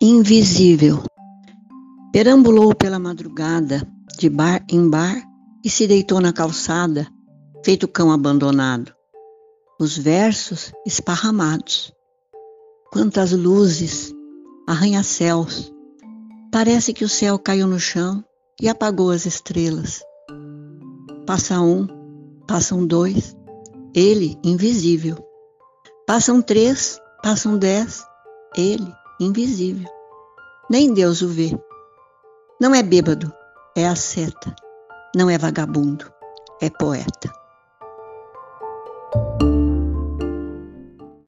Invisível. Perambulou pela madrugada, de bar em bar, e se deitou na calçada, feito cão abandonado. Os versos esparramados. Quantas luzes, arranha-céus. Parece que o céu caiu no chão e apagou as estrelas. Passa um, passam dois, ele invisível. Passam três, passam dez, ele invisível. Nem Deus o vê. Não é bêbado, é asceta. Não é vagabundo, é poeta.